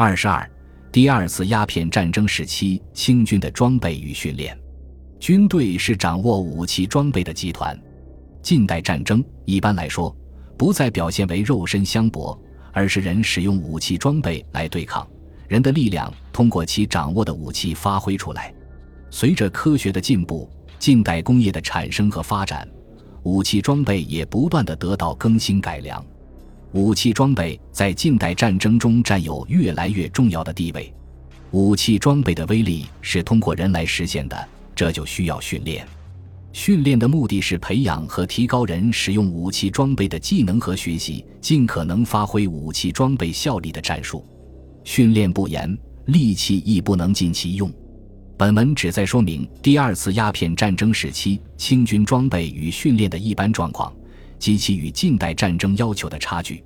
二十二，第二次鸦片战争时期清军的装备与训练。军队是掌握武器装备的集团。近代战争一般来说不再表现为肉身相搏，而是人使用武器装备来对抗，人的力量通过其掌握的武器发挥出来。随着科学的进步，近代工业的产生和发展，武器装备也不断的得到更新改良。武器装备在近代战争中占有越来越重要的地位。武器装备的威力是通过人来实现的，这就需要训练。训练的目的是培养和提高人使用武器装备的技能和学习尽可能发挥武器装备效力的战术。训练不严，利器亦不能尽其用。本文旨在说明第二次鸦片战争时期清军装备与训练的一般状况。及其与近代战争要求的差距。